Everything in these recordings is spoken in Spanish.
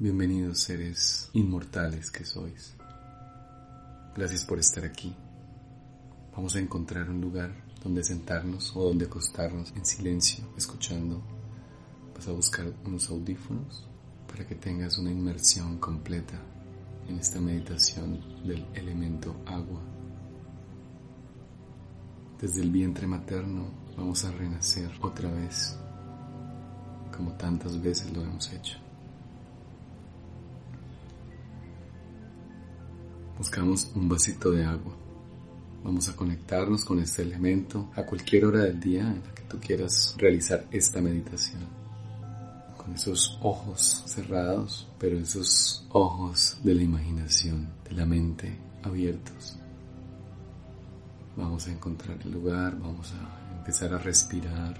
Bienvenidos seres inmortales que sois. Gracias por estar aquí. Vamos a encontrar un lugar donde sentarnos o donde acostarnos en silencio, escuchando. Vas a buscar unos audífonos para que tengas una inmersión completa en esta meditación del elemento agua. Desde el vientre materno vamos a renacer otra vez, como tantas veces lo hemos hecho. Buscamos un vasito de agua. Vamos a conectarnos con este elemento a cualquier hora del día en la que tú quieras realizar esta meditación. Con esos ojos cerrados, pero esos ojos de la imaginación, de la mente abiertos. Vamos a encontrar el lugar, vamos a empezar a respirar.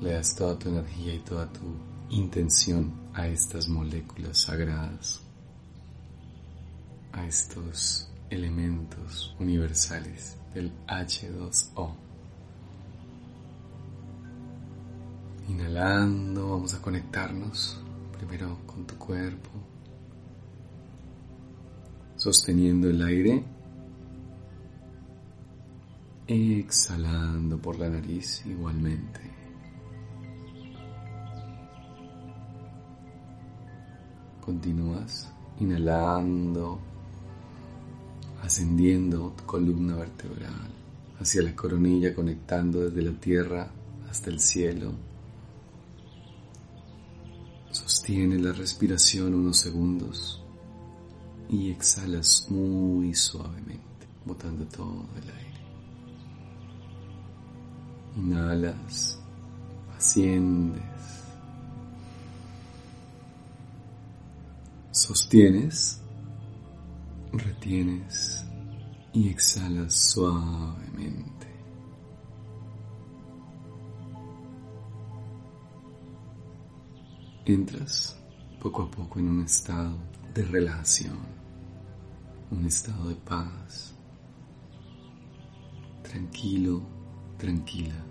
Le das toda tu energía y toda tu intención a estas moléculas sagradas a estos elementos universales del H2O. Inhalando, vamos a conectarnos primero con tu cuerpo, sosteniendo el aire, exhalando por la nariz igualmente. Continúas inhalando ascendiendo tu columna vertebral hacia la coronilla, conectando desde la tierra hasta el cielo. Sostiene la respiración unos segundos y exhalas muy suavemente, botando todo el aire. Inhalas, asciendes, sostienes retienes y exhalas suavemente. Entras poco a poco en un estado de relajación, un estado de paz, tranquilo, tranquila.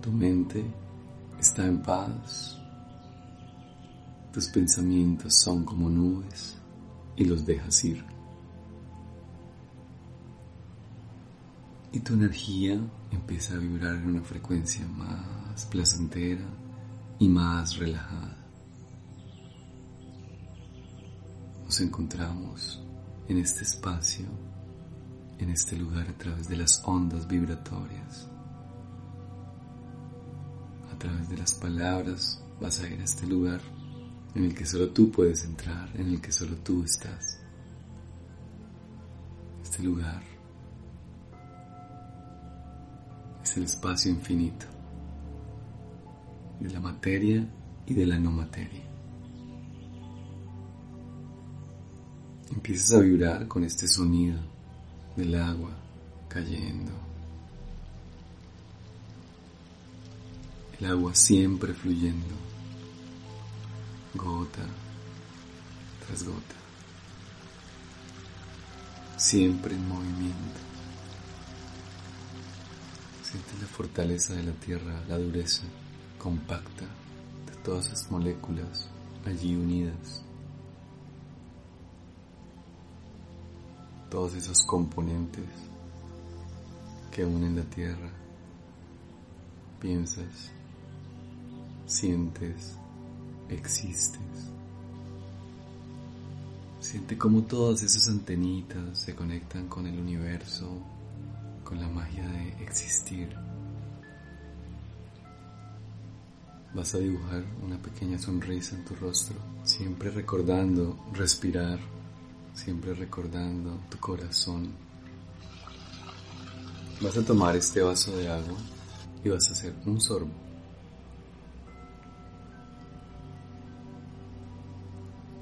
Tu mente está en paz, tus pensamientos son como nubes y los dejas ir. Y tu energía empieza a vibrar en una frecuencia más placentera y más relajada. Nos encontramos en este espacio, en este lugar a través de las ondas vibratorias. A través de las palabras vas a ir a este lugar en el que solo tú puedes entrar, en el que solo tú estás. Este lugar el espacio infinito de la materia y de la no materia. Empiezas a vibrar con este sonido del agua cayendo. El agua siempre fluyendo gota tras gota, siempre en movimiento. Siente la fortaleza de la tierra, la dureza compacta de todas esas moléculas allí unidas. Todos esos componentes que unen la tierra. Piensas, sientes, existes. Siente como todas esas antenitas se conectan con el universo, con la magia de existir. Vas a dibujar una pequeña sonrisa en tu rostro, siempre recordando respirar, siempre recordando tu corazón, Vas a tomar este vaso de agua y vas a hacer un sorbo.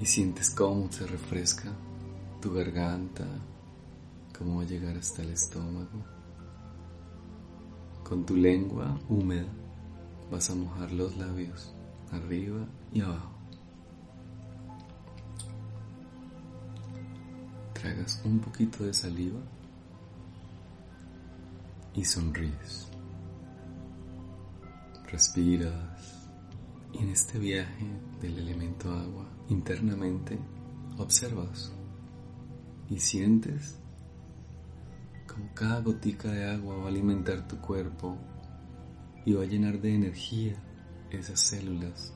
Y sientes cómo se refresca tu garganta, cómo va a llegar hasta el estómago. Con tu lengua húmeda vas a mojar los labios arriba y abajo. Tragas un poquito de saliva y sonríes. Respiras y en este viaje del elemento agua internamente observas y sientes cada gotica de agua va a alimentar tu cuerpo y va a llenar de energía esas células,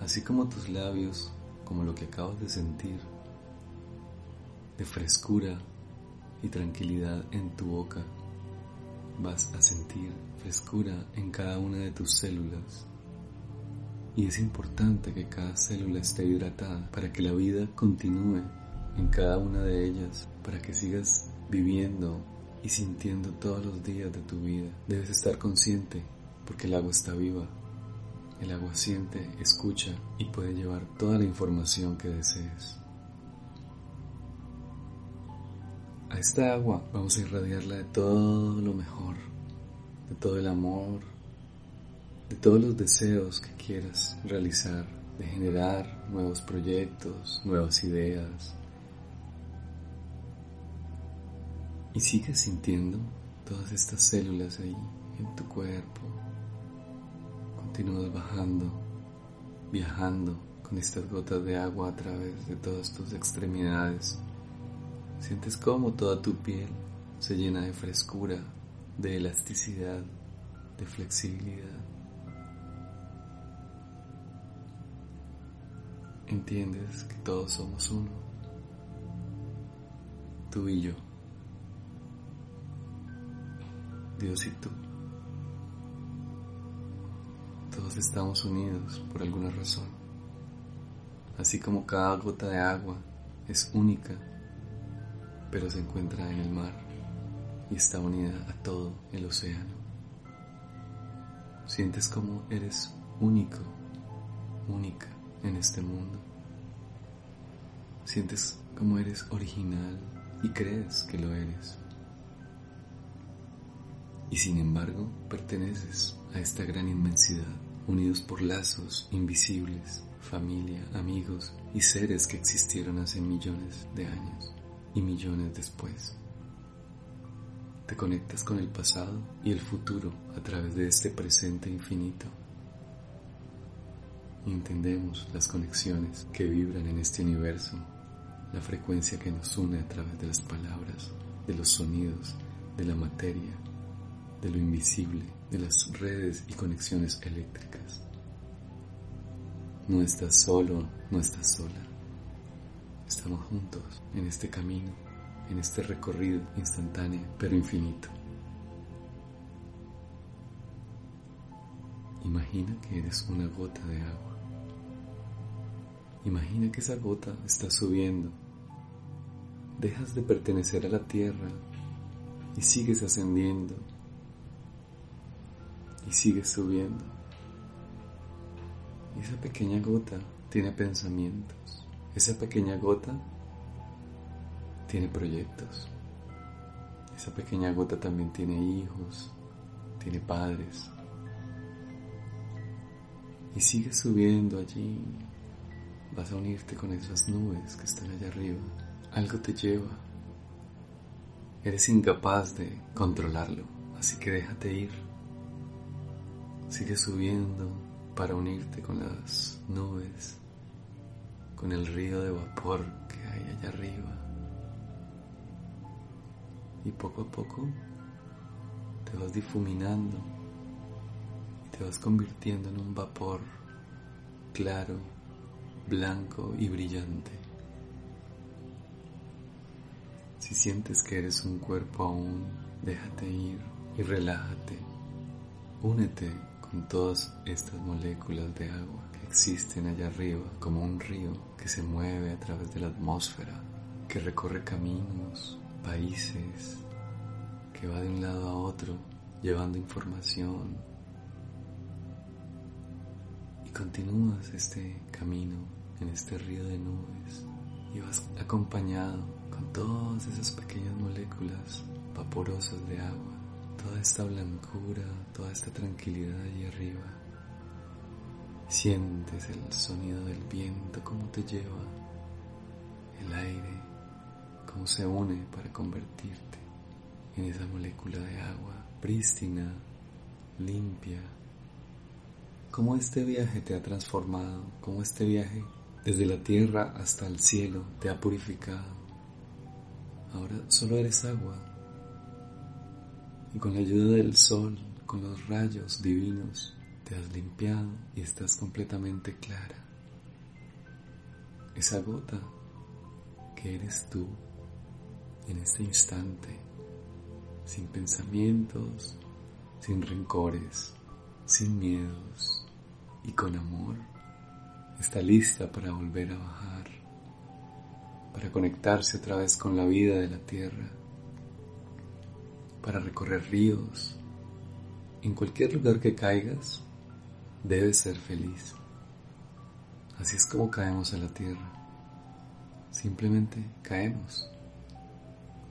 así como tus labios, como lo que acabas de sentir, de frescura y tranquilidad en tu boca. Vas a sentir frescura en cada una de tus células. Y es importante que cada célula esté hidratada para que la vida continúe en cada una de ellas, para que sigas viviendo y sintiendo todos los días de tu vida. Debes estar consciente porque el agua está viva. El agua siente, escucha y puede llevar toda la información que desees. A esta agua vamos a irradiarla de todo lo mejor, de todo el amor, de todos los deseos que quieras realizar, de generar nuevos proyectos, nuevas ideas. Y sigues sintiendo todas estas células ahí en tu cuerpo, Continúas bajando, viajando con estas gotas de agua a través de todas tus extremidades. Sientes cómo toda tu piel se llena de frescura, de elasticidad, de flexibilidad. Entiendes que todos somos uno, tú y yo, Dios y tú. Todos estamos unidos por alguna razón. Así como cada gota de agua es única, pero se encuentra en el mar y está unida a todo el océano. Sientes como eres único, única en este mundo. Sientes como eres original y crees que lo eres. Y sin embargo, perteneces a esta gran inmensidad, unidos por lazos invisibles, familia, amigos y seres que existieron hace millones de años y millones después. Te conectas con el pasado y el futuro a través de este presente infinito. Entendemos las conexiones que vibran en este universo, la frecuencia que nos une a través de las palabras, de los sonidos, de la materia, de lo invisible, de las redes y conexiones eléctricas. No estás solo, no estás sola. Estamos juntos en este camino, en este recorrido instantáneo pero infinito. Imagina que eres una gota de agua. Imagina que esa gota está subiendo. Dejas de pertenecer a la tierra y sigues ascendiendo y sigue subiendo. Y esa pequeña gota tiene pensamientos. Esa pequeña gota tiene proyectos. Esa pequeña gota también tiene hijos, tiene padres. Y sigue subiendo allí. Vas a unirte con esas nubes que están allá arriba. Algo te lleva. Eres incapaz de controlarlo, así que déjate ir. Sigue subiendo para unirte con las nubes, con el río de vapor que hay allá arriba. Y poco a poco te vas difuminando y te vas convirtiendo en un vapor claro, blanco y brillante. Si sientes que eres un cuerpo aún, déjate ir y relájate. Únete con todas estas moléculas de agua que existen allá arriba, como un río que se mueve a través de la atmósfera, que recorre caminos, países, que va de un lado a otro llevando información. Y continúas este camino en este río de nubes y vas acompañado con todas esas pequeñas moléculas vaporosas de agua, toda esta blancura, toda esta tranquilidad allí arriba. Sientes el sonido del viento, cómo te lleva el aire, cómo se une para convertirte en esa molécula de agua prístina, limpia. Cómo este viaje te ha transformado, cómo este viaje desde la tierra hasta el cielo te ha purificado. Ahora solo eres agua. Y con la ayuda del sol, con los rayos divinos, te has limpiado y estás completamente clara. Esa gota que eres tú en este instante, sin pensamientos, sin rencores, sin miedos y con amor está lista para volver a bajar, para conectarse otra vez con la vida de la tierra, para recorrer ríos. En cualquier lugar que caigas, debes ser feliz. Así es como caemos a la tierra. Simplemente caemos.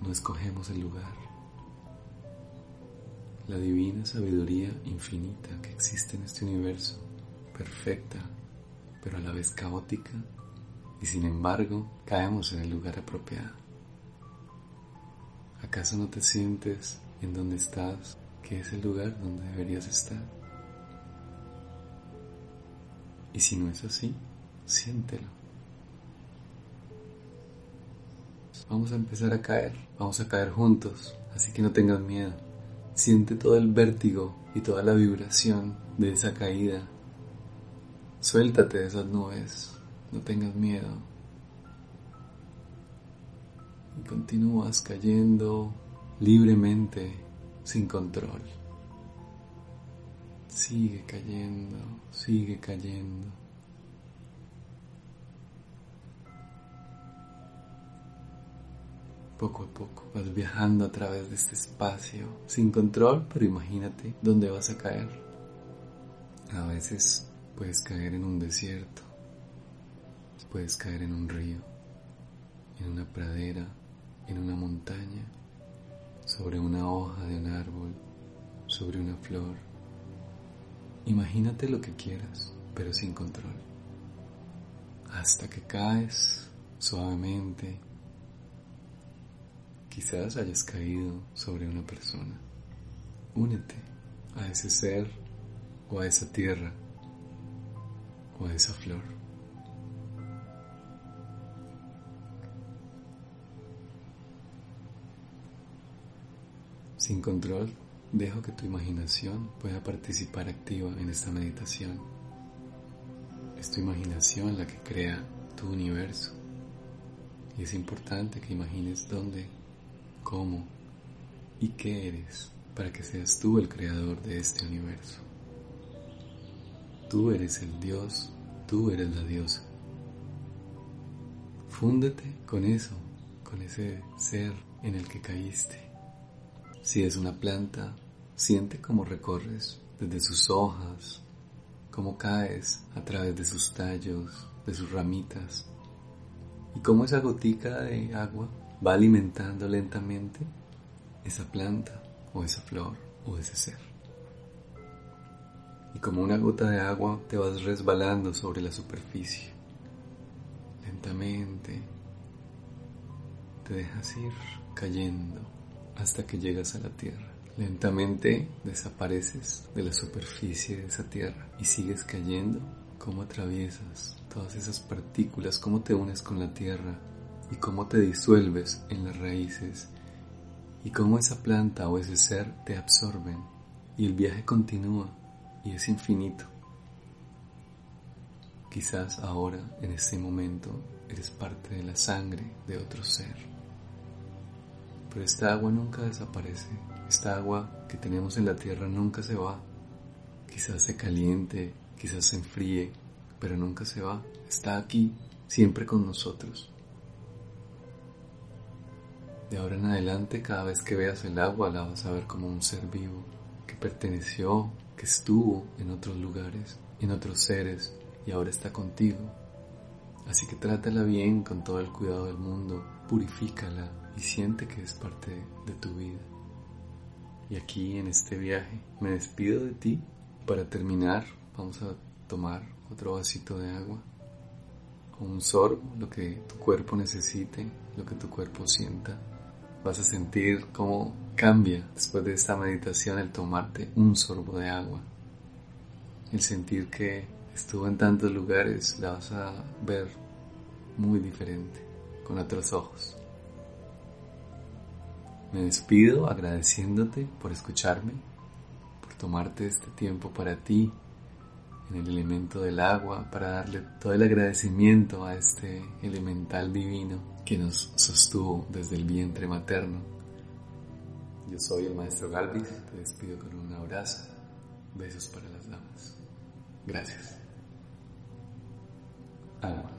No escogemos el lugar. La divina sabiduría infinita que existe en este universo, perfecta, pero a la vez caótica, y sin embargo caemos en el lugar apropiado. ¿Acaso no te sientes en donde estás, que es el lugar donde deberías estar? Y si no es así, siéntelo. Vamos a empezar a caer, vamos a caer juntos, así que no tengas miedo. Siente todo el vértigo y toda la vibración de esa caída Suéltate de esas nubes, no tengas miedo. Y continúas cayendo libremente, sin control. Sigue cayendo, sigue cayendo. Poco a poco vas viajando a través de este espacio, sin control, pero imagínate dónde vas a caer. A veces Puedes caer en un desierto, puedes caer en un río, en una pradera, en una montaña, sobre una hoja de un árbol, sobre una flor. Imagínate lo que quieras, pero sin control. Hasta que caes suavemente. Quizás hayas caído sobre una persona. Únete a ese ser o a esa tierra o esa flor. Sin control, dejo que tu imaginación pueda participar activa en esta meditación. Es tu imaginación la que crea tu universo. Y es importante que imagines dónde, cómo y qué eres para que seas tú el creador de este universo. Tú eres el Dios, tú eres la diosa. Fúndete con eso, con ese ser en el que caíste. Si es una planta, siente cómo recorres desde sus hojas, cómo caes a través de sus tallos, de sus ramitas, y cómo esa gotica de agua va alimentando lentamente esa planta o esa flor o ese ser y como una gota de agua te vas resbalando sobre la superficie. Lentamente te dejas ir cayendo hasta que llegas a la tierra. Lentamente desapareces de la superficie de esa tierra y sigues cayendo. Cómo atraviesas todas esas partículas, cómo te unes con la tierra y cómo te disuelves en las raíces y cómo esa planta o ese ser te absorben y el viaje continúa y es infinito. Quizás ahora, en este momento, eres parte de la sangre de otro ser. Pero esta agua nunca desaparece. Esta agua que tenemos en la tierra nunca se va. Quizás se caliente, quizás se enfríe, pero nunca se va. Está aquí, siempre con nosotros. De ahora en adelante, cada vez que veas el agua, la vas a ver como un ser vivo que perteneció, que estuvo en otros lugares, en otros seres y ahora está contigo. Así que trátala bien con todo el cuidado del mundo, purifícala y siente que es parte de tu vida. Y aquí en este viaje me despido de ti. Para terminar, vamos a tomar otro vasito de agua o un sorbo, lo que tu cuerpo necesite, lo que tu cuerpo sienta. Vas a sentir cómo cambia después de esta meditación el tomarte un sorbo de agua. El sentir que estuvo en tantos lugares la vas a ver muy diferente, con otros ojos. Me despido agradeciéndote por escucharme, por tomarte este tiempo para ti en el elemento del agua, para darle todo el agradecimiento a este elemental divino que nos sostuvo desde el vientre materno. Yo soy el maestro Galvis, te despido con un abrazo, besos para las damas. Gracias. Agua.